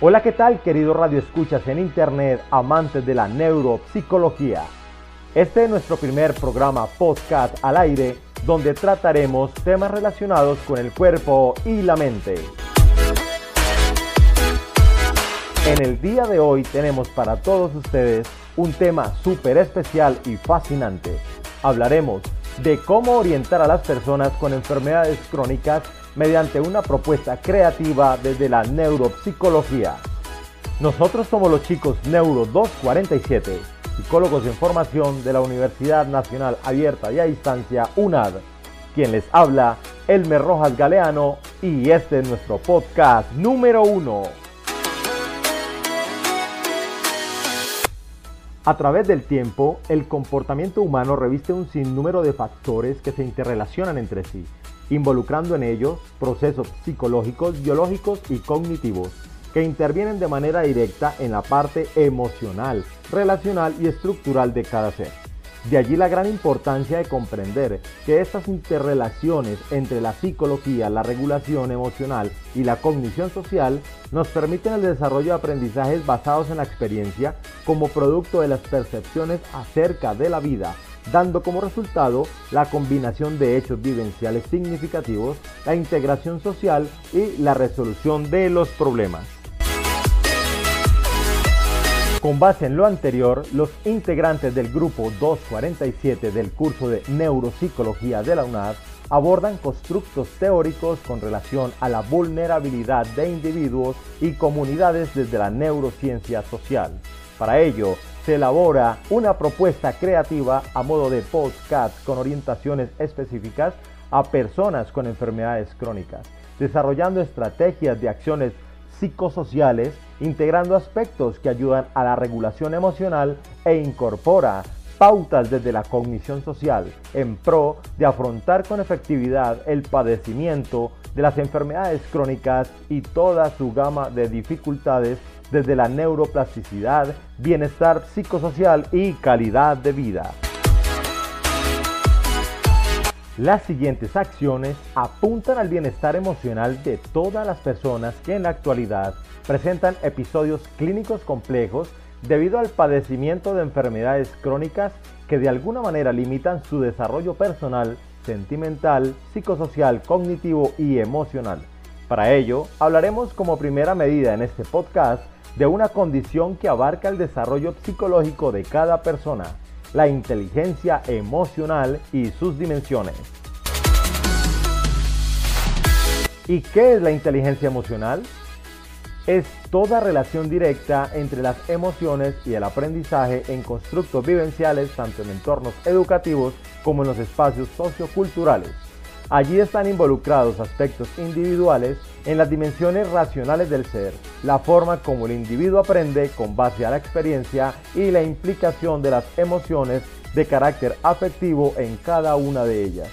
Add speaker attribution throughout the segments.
Speaker 1: Hola, ¿qué tal, queridos radioescuchas en internet, amantes de la neuropsicología? Este es nuestro primer programa podcast al aire, donde trataremos temas relacionados con el cuerpo y la mente. En el día de hoy tenemos para todos ustedes un tema súper especial y fascinante. Hablaremos de cómo orientar a las personas con enfermedades crónicas mediante una propuesta creativa desde la neuropsicología. Nosotros somos los chicos Neuro 247, psicólogos en formación de la Universidad Nacional Abierta y a Distancia UNAD. Quien les habla, Elmer Rojas Galeano, y este es nuestro podcast número uno. A través del tiempo, el comportamiento humano reviste un sinnúmero de factores que se interrelacionan entre sí, involucrando en ellos procesos psicológicos, biológicos y cognitivos que intervienen de manera directa en la parte emocional, relacional y estructural de cada ser. De allí la gran importancia de comprender que estas interrelaciones entre la psicología, la regulación emocional y la cognición social nos permiten el desarrollo de aprendizajes basados en la experiencia como producto de las percepciones acerca de la vida, dando como resultado la combinación de hechos vivenciales significativos, la integración social y la resolución de los problemas. Con base en lo anterior, los integrantes del grupo 247 del curso de Neuropsicología de la UNAD abordan constructos teóricos con relación a la vulnerabilidad de individuos y comunidades desde la neurociencia social. Para ello, se elabora una propuesta creativa a modo de podcast con orientaciones específicas a personas con enfermedades crónicas, desarrollando estrategias de acciones psicosociales, integrando aspectos que ayudan a la regulación emocional e incorpora pautas desde la cognición social en pro de afrontar con efectividad el padecimiento de las enfermedades crónicas y toda su gama de dificultades desde la neuroplasticidad, bienestar psicosocial y calidad de vida. Las siguientes acciones apuntan al bienestar emocional de todas las personas que en la actualidad presentan episodios clínicos complejos debido al padecimiento de enfermedades crónicas que de alguna manera limitan su desarrollo personal, sentimental, psicosocial, cognitivo y emocional. Para ello, hablaremos como primera medida en este podcast de una condición que abarca el desarrollo psicológico de cada persona la inteligencia emocional y sus dimensiones. ¿Y qué es la inteligencia emocional? Es toda relación directa entre las emociones y el aprendizaje en constructos vivenciales tanto en entornos educativos como en los espacios socioculturales. Allí están involucrados aspectos individuales en las dimensiones racionales del ser, la forma como el individuo aprende con base a la experiencia y la implicación de las emociones de carácter afectivo en cada una de ellas.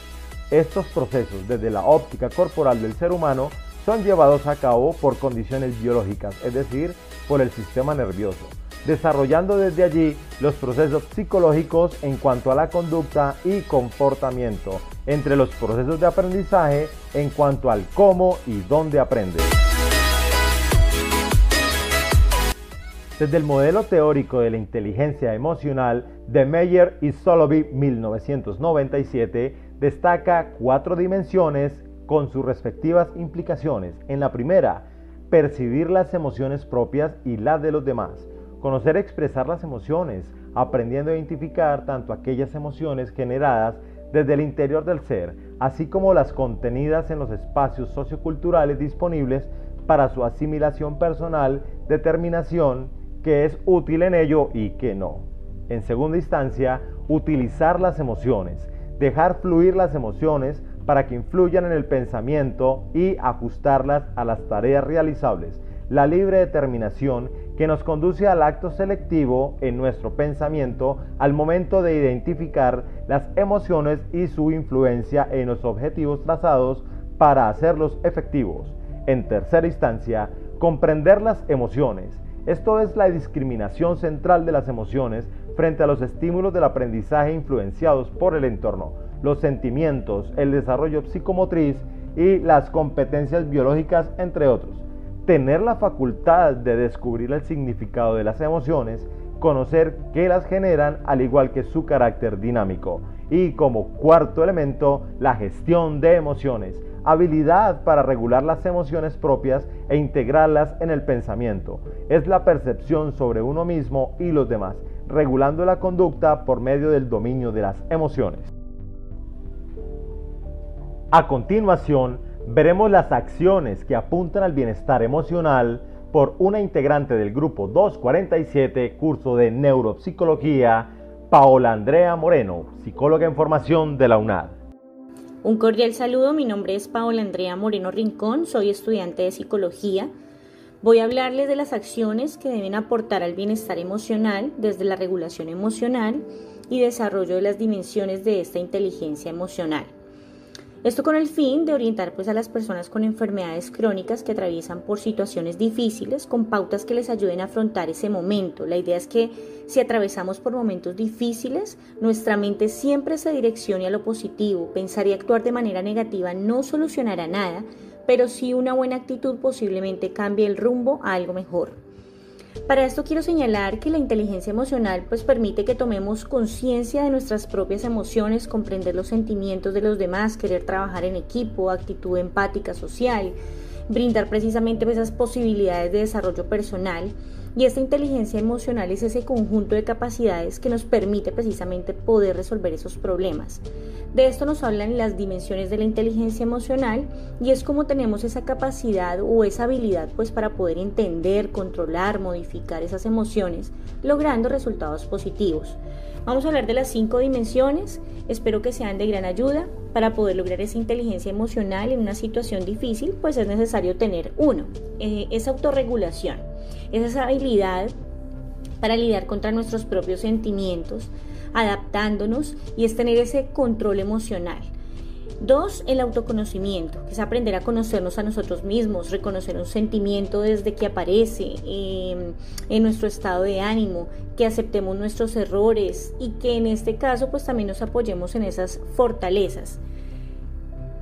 Speaker 1: Estos procesos desde la óptica corporal del ser humano son llevados a cabo por condiciones biológicas, es decir, por el sistema nervioso desarrollando desde allí los procesos psicológicos en cuanto a la conducta y comportamiento, entre los procesos de aprendizaje en cuanto al cómo y dónde aprende. Desde el modelo teórico de la inteligencia emocional de Meyer y Solovey 1997, destaca cuatro dimensiones con sus respectivas implicaciones. En la primera, percibir las emociones propias y las de los demás. Conocer expresar las emociones, aprendiendo a identificar tanto aquellas emociones generadas desde el interior del ser, así como las contenidas en los espacios socioculturales disponibles para su asimilación personal, determinación, que es útil en ello y que no. En segunda instancia, utilizar las emociones, dejar fluir las emociones para que influyan en el pensamiento y ajustarlas a las tareas realizables. La libre determinación que nos conduce al acto selectivo en nuestro pensamiento al momento de identificar las emociones y su influencia en los objetivos trazados para hacerlos efectivos. En tercera instancia, comprender las emociones. Esto es la discriminación central de las emociones frente a los estímulos del aprendizaje influenciados por el entorno, los sentimientos, el desarrollo psicomotriz y las competencias biológicas, entre otros tener la facultad de descubrir el significado de las emociones, conocer qué las generan al igual que su carácter dinámico. Y como cuarto elemento, la gestión de emociones, habilidad para regular las emociones propias e integrarlas en el pensamiento. Es la percepción sobre uno mismo y los demás, regulando la conducta por medio del dominio de las emociones. A continuación, veremos las acciones que apuntan al bienestar emocional por una integrante del grupo 247, curso de neuropsicología, Paola Andrea Moreno, psicóloga en formación de la UNAD.
Speaker 2: Un cordial saludo, mi nombre es Paola Andrea Moreno Rincón, soy estudiante de psicología. Voy a hablarles de las acciones que deben aportar al bienestar emocional desde la regulación emocional y desarrollo de las dimensiones de esta inteligencia emocional. Esto con el fin de orientar pues, a las personas con enfermedades crónicas que atraviesan por situaciones difíciles con pautas que les ayuden a afrontar ese momento. La idea es que si atravesamos por momentos difíciles, nuestra mente siempre se direccione a lo positivo. Pensar y actuar de manera negativa no solucionará nada, pero sí una buena actitud posiblemente cambie el rumbo a algo mejor. Para esto quiero señalar que la inteligencia emocional pues permite que tomemos conciencia de nuestras propias emociones, comprender los sentimientos de los demás, querer trabajar en equipo, actitud empática social, brindar precisamente esas posibilidades de desarrollo personal y esta inteligencia emocional es ese conjunto de capacidades que nos permite precisamente poder resolver esos problemas. De esto nos hablan las dimensiones de la inteligencia emocional y es como tenemos esa capacidad o esa habilidad pues para poder entender, controlar, modificar esas emociones, logrando resultados positivos. Vamos a hablar de las cinco dimensiones, espero que sean de gran ayuda. Para poder lograr esa inteligencia emocional en una situación difícil, pues es necesario tener uno, eh, esa autorregulación es esa habilidad para lidiar contra nuestros propios sentimientos, adaptándonos y es tener ese control emocional. Dos, el autoconocimiento, que es aprender a conocernos a nosotros mismos, reconocer un sentimiento desde que aparece em, en nuestro estado de ánimo, que aceptemos nuestros errores y que en este caso pues también nos apoyemos en esas fortalezas.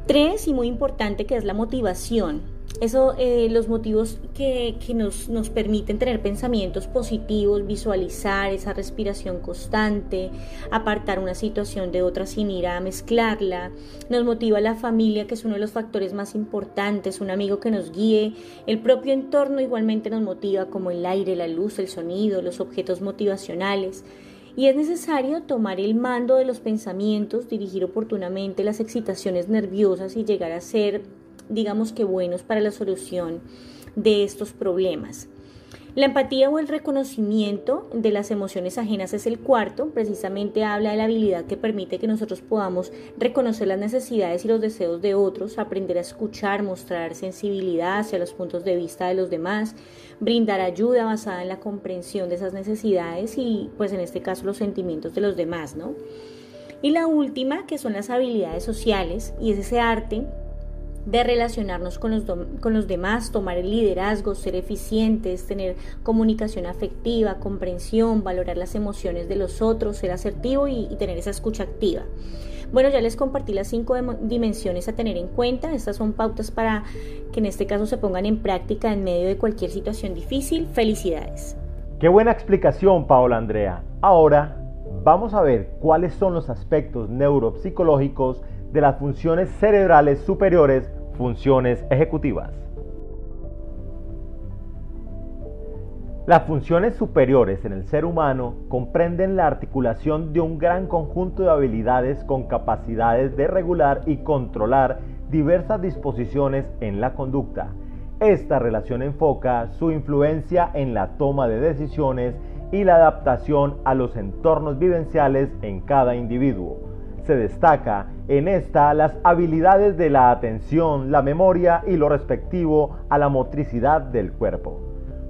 Speaker 2: Tres, y muy importante, que es la motivación, eso, eh, los motivos que, nos, nos, permiten tener pensamientos positivos, visualizar esa respiración constante, apartar una situación de otra sin ir a mezclarla, nos motiva la familia, que es uno de los factores más importantes, un amigo que nos guíe, el propio entorno igualmente nos motiva, como el aire, la luz, el sonido, los objetos motivacionales. Y es necesario tomar el mando de los pensamientos, dirigir oportunamente las excitaciones nerviosas y llegar a ser digamos que buenos para la solución de estos problemas. La empatía o el reconocimiento de las emociones ajenas es el cuarto, precisamente habla de la habilidad que permite que nosotros podamos reconocer las necesidades y los deseos de otros, aprender a escuchar, mostrar sensibilidad hacia los puntos de vista de los demás, brindar ayuda basada en la comprensión de esas necesidades y pues en este caso los sentimientos de los demás, ¿no? Y la última, que son las habilidades sociales y es ese arte de relacionarnos con los, con los demás, tomar el liderazgo, ser eficientes, tener comunicación afectiva, comprensión, valorar las emociones de los otros, ser asertivo y, tener esa escucha activa. Bueno, ya les compartí las cinco dimensiones a tener en cuenta. Estas son pautas para que en este caso se pongan en práctica en medio de cualquier situación difícil. Felicidades.
Speaker 1: Qué buena explicación, Paola Andrea. Ahora vamos a ver cuáles son los aspectos neuropsicológicos de las funciones cerebrales superiores, funciones ejecutivas. Las funciones superiores en el ser humano comprenden la articulación de un gran conjunto de habilidades con capacidades de regular y controlar diversas disposiciones en la conducta. Esta relación enfoca su influencia en la toma de decisiones y la adaptación a los entornos vivenciales en cada individuo se destaca en esta las habilidades de la atención, la memoria y lo respectivo a la motricidad del cuerpo.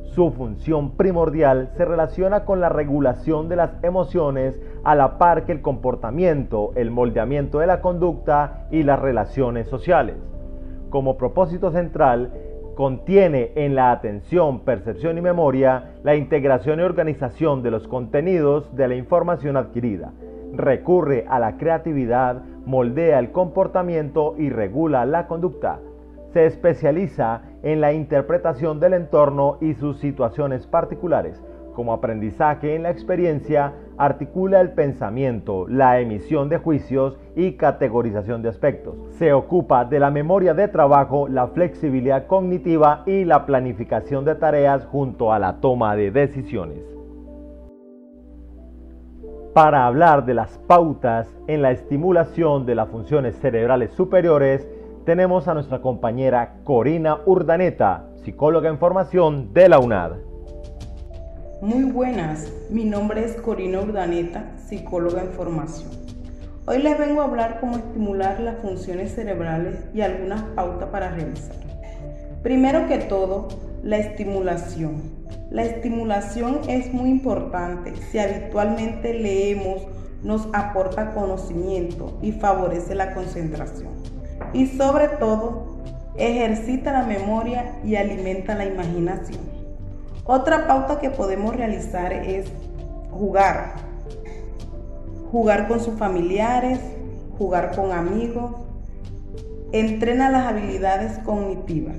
Speaker 1: Su función primordial se relaciona con la regulación de las emociones a la par que el comportamiento, el moldeamiento de la conducta y las relaciones sociales. Como propósito central, contiene en la atención, percepción y memoria la integración y organización de los contenidos de la información adquirida, recurre a la creatividad, moldea el comportamiento y regula la conducta. se especializa en la interpretación del entorno y sus situaciones particulares. Como aprendizaje en la experiencia, articula el pensamiento, la emisión de juicios y categorización de aspectos. Se ocupa de la memoria de trabajo, la flexibilidad cognitiva y la planificación de tareas junto a la toma de decisiones. Para hablar de las pautas en la estimulación de las funciones cerebrales superiores, tenemos a nuestra compañera Corina Urdaneta, psicóloga en formación de la UNAD.
Speaker 3: Muy buenas, mi nombre es Corina Urdaneta, psicóloga en formación. Hoy les vengo a hablar cómo estimular las funciones cerebrales y algunas pautas para realizar. Primero que todo, la estimulación. La estimulación es muy importante. Si habitualmente leemos, nos aporta conocimiento y favorece la concentración. Y sobre todo, ejercita la memoria y alimenta la imaginación. Otra pauta que podemos realizar es jugar. Jugar con sus familiares, jugar con amigos. Entrena las habilidades cognitivas.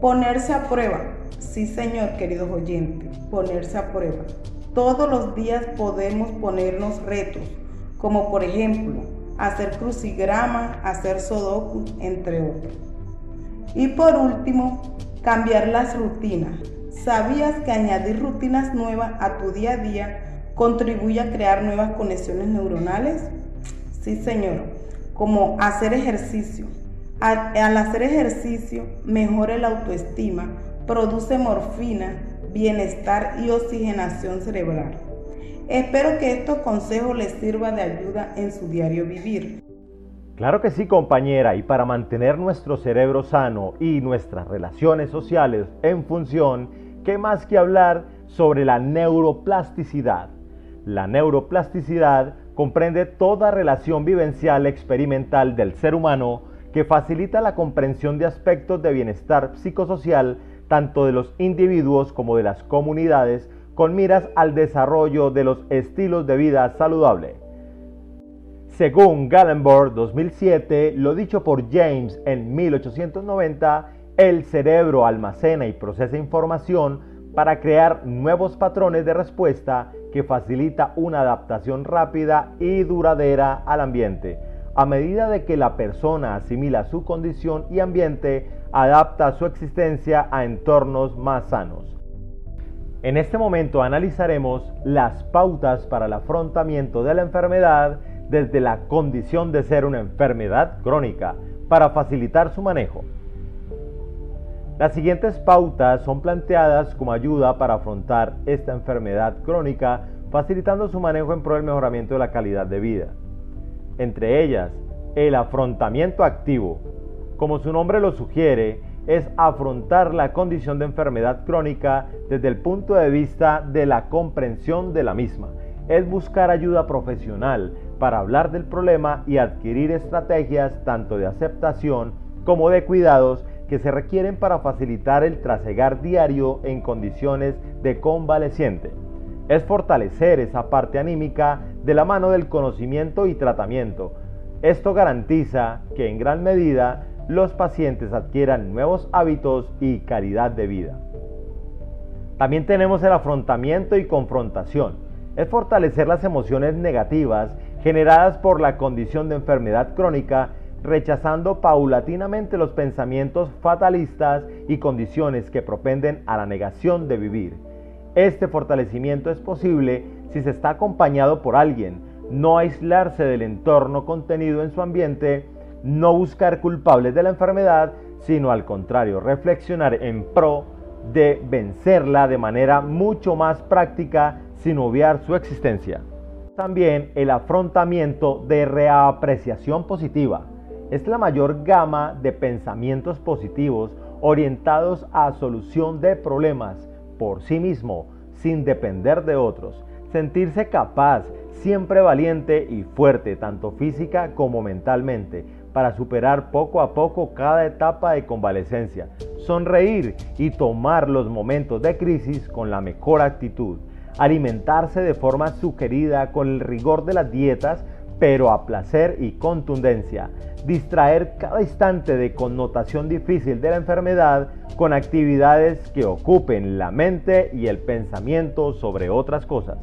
Speaker 3: Ponerse a prueba. Sí, señor, queridos oyentes, ponerse a prueba. Todos los días podemos ponernos retos, como por ejemplo, hacer crucigrama, hacer sudoku, entre otros. Y por último, Cambiar las rutinas. ¿Sabías que añadir rutinas nuevas a tu día a día contribuye a crear nuevas conexiones neuronales? Sí, señor. Como hacer ejercicio. Al hacer ejercicio mejora la autoestima, produce morfina, bienestar y oxigenación cerebral. Espero que estos consejos les sirvan de ayuda en su diario vivir.
Speaker 1: Claro que sí, compañera, y para mantener nuestro cerebro sano y nuestras relaciones sociales en función, ¿qué más que hablar sobre la neuroplasticidad? La neuroplasticidad comprende toda relación vivencial experimental del ser humano que facilita la comprensión de aspectos de bienestar psicosocial tanto de los individuos como de las comunidades con miras al desarrollo de los estilos de vida saludable. Según Gallenberg 2007, lo dicho por James en 1890, el cerebro almacena y procesa información para crear nuevos patrones de respuesta que facilita una adaptación rápida y duradera al ambiente. A medida de que la persona asimila su condición y ambiente, adapta su existencia a entornos más sanos. En este momento analizaremos las pautas para el afrontamiento de la enfermedad desde la condición de ser una enfermedad crónica para facilitar su manejo. Las siguientes pautas son planteadas como ayuda para afrontar esta enfermedad crónica, facilitando su manejo en pro del mejoramiento de la calidad de vida. Entre ellas, el afrontamiento activo. Como su nombre lo sugiere, es afrontar la condición de enfermedad crónica desde el punto de vista de la comprensión de la misma. Es buscar ayuda profesional para hablar del problema y adquirir estrategias tanto de aceptación como de cuidados que se requieren para facilitar el trasegar diario en condiciones de convaleciente. Es fortalecer esa parte anímica de la mano del conocimiento y tratamiento. Esto garantiza que en gran medida los pacientes adquieran nuevos hábitos y calidad de vida. También tenemos el afrontamiento y confrontación. Es fortalecer las emociones negativas generadas por la condición de enfermedad crónica, rechazando paulatinamente los pensamientos fatalistas y condiciones que propenden a la negación de vivir. Este fortalecimiento es posible si se está acompañado por alguien, no aislarse del entorno contenido en su ambiente, no buscar culpables de la enfermedad, sino al contrario, reflexionar en pro de vencerla de manera mucho más práctica sin obviar su existencia. También el afrontamiento de reapreciación positiva. Es la mayor gama de pensamientos positivos orientados a solución de problemas por sí mismo, sin depender de otros. Sentirse capaz, siempre valiente y fuerte, tanto física como mentalmente, para superar poco a poco cada etapa de convalecencia. Sonreír y tomar los momentos de crisis con la mejor actitud alimentarse de forma sugerida con el rigor de las dietas pero a placer y contundencia. Distraer cada instante de connotación difícil de la enfermedad con actividades que ocupen la mente y el pensamiento sobre otras cosas.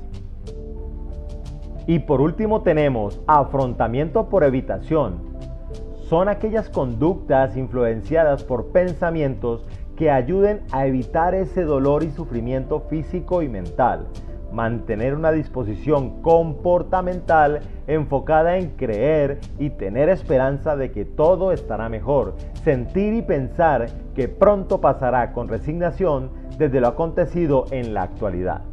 Speaker 1: Y por último tenemos afrontamiento por evitación. Son aquellas conductas influenciadas por pensamientos que ayuden a evitar ese dolor y sufrimiento físico y mental mantener una disposición comportamental enfocada en creer y tener esperanza de que todo estará mejor, sentir y pensar que pronto pasará con resignación desde lo acontecido en la actualidad.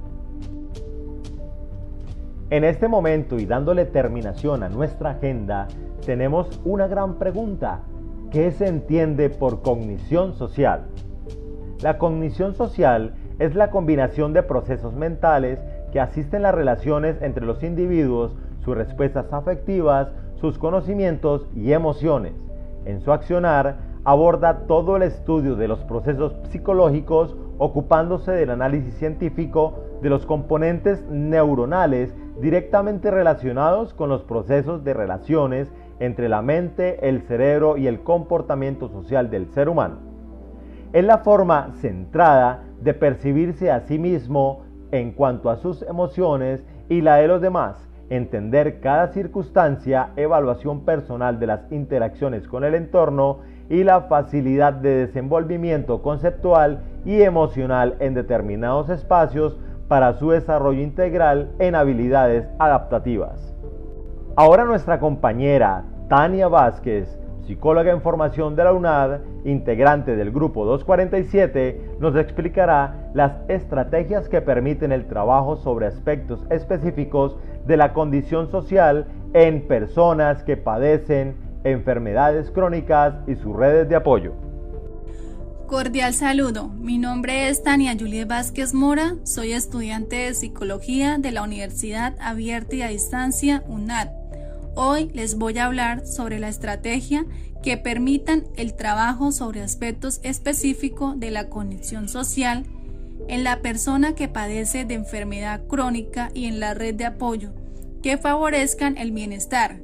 Speaker 1: En este momento y dándole terminación a nuestra agenda, tenemos una gran pregunta. ¿Qué se entiende por cognición social? La cognición social es la combinación de procesos mentales que asisten las relaciones entre los individuos, sus respuestas afectivas, sus conocimientos y emociones. En su accionar, aborda todo el estudio de los procesos psicológicos ocupándose del análisis científico de los componentes neuronales directamente relacionados con los procesos de relaciones entre la mente, el cerebro y el comportamiento social del ser humano. Es la forma centrada de percibirse a sí mismo en cuanto a sus emociones y la de los demás, entender cada circunstancia, evaluación personal de las interacciones con el entorno y la facilidad de desenvolvimiento conceptual y emocional en determinados espacios para su desarrollo integral en habilidades adaptativas. Ahora nuestra compañera Tania Vázquez psicóloga en formación de la UNAD, integrante del Grupo 247, nos explicará las estrategias que permiten el trabajo sobre aspectos específicos de la condición social en personas que padecen enfermedades crónicas y sus redes de apoyo.
Speaker 4: Cordial saludo, mi nombre es Tania Juliet Vázquez Mora, soy estudiante de Psicología de la Universidad Abierta y a Distancia UNAD Hoy les voy a hablar sobre la estrategia que permitan el trabajo sobre aspectos específicos de la conexión social en la persona que padece de enfermedad crónica y en la red de apoyo que favorezcan el bienestar.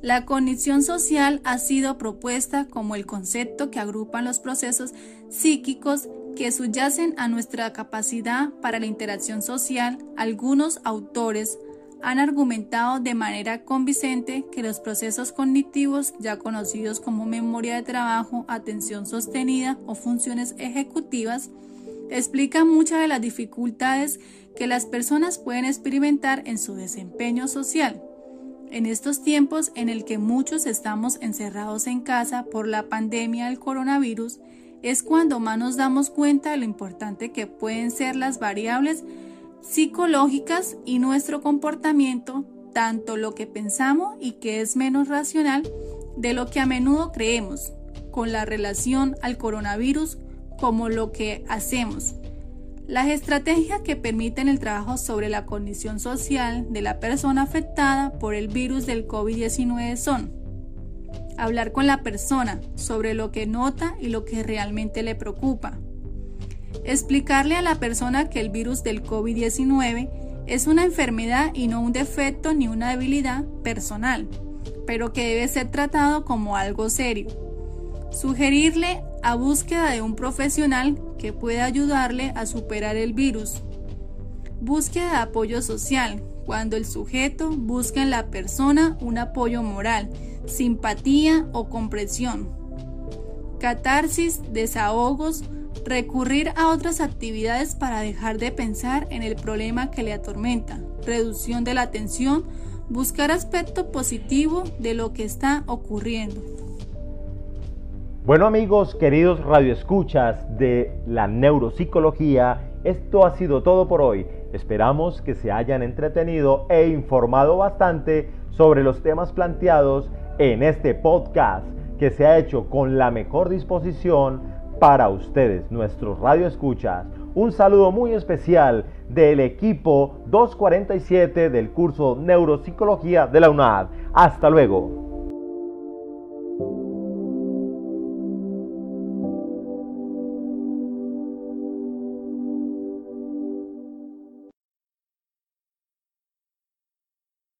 Speaker 4: La cognición social ha sido propuesta como el concepto que agrupan los procesos psíquicos que subyacen a nuestra capacidad para la interacción social. Algunos autores han argumentado de manera convincente que los procesos cognitivos, ya conocidos como memoria de trabajo, atención sostenida o funciones ejecutivas, explican muchas de las dificultades que las personas pueden experimentar en su desempeño social. En estos tiempos en el que muchos estamos encerrados en casa por la pandemia del coronavirus, es cuando más nos damos cuenta de lo importante que pueden ser las variables psicológicas y nuestro comportamiento, tanto lo que pensamos y que es menos racional de lo que a menudo creemos, con la relación al coronavirus como lo que hacemos. Las estrategias que permiten el trabajo sobre la condición social de la persona afectada por el virus del COVID-19 son hablar con la persona sobre lo que nota y lo que realmente le preocupa, Explicarle a la persona que el virus del COVID-19 es una enfermedad y no un defecto ni una debilidad personal, pero que debe ser tratado como algo serio. Sugerirle a búsqueda de un profesional que pueda ayudarle a superar el virus. Búsqueda de apoyo social, cuando el sujeto busca en la persona un apoyo moral, simpatía o comprensión. Catarsis, desahogos, recurrir a otras actividades para dejar de pensar en el problema que le atormenta, reducción de la tensión, buscar aspecto positivo de lo que está ocurriendo.
Speaker 1: Bueno amigos, queridos radioescuchas de la neuropsicología, esto ha sido todo por hoy. Esperamos que se hayan entretenido e informado bastante sobre los temas planteados en este podcast que se ha hecho con la mejor disposición para ustedes, nuestros Radio Escuchas. Un saludo muy especial del equipo 247 del curso Neuropsicología de la UNAD. Hasta luego.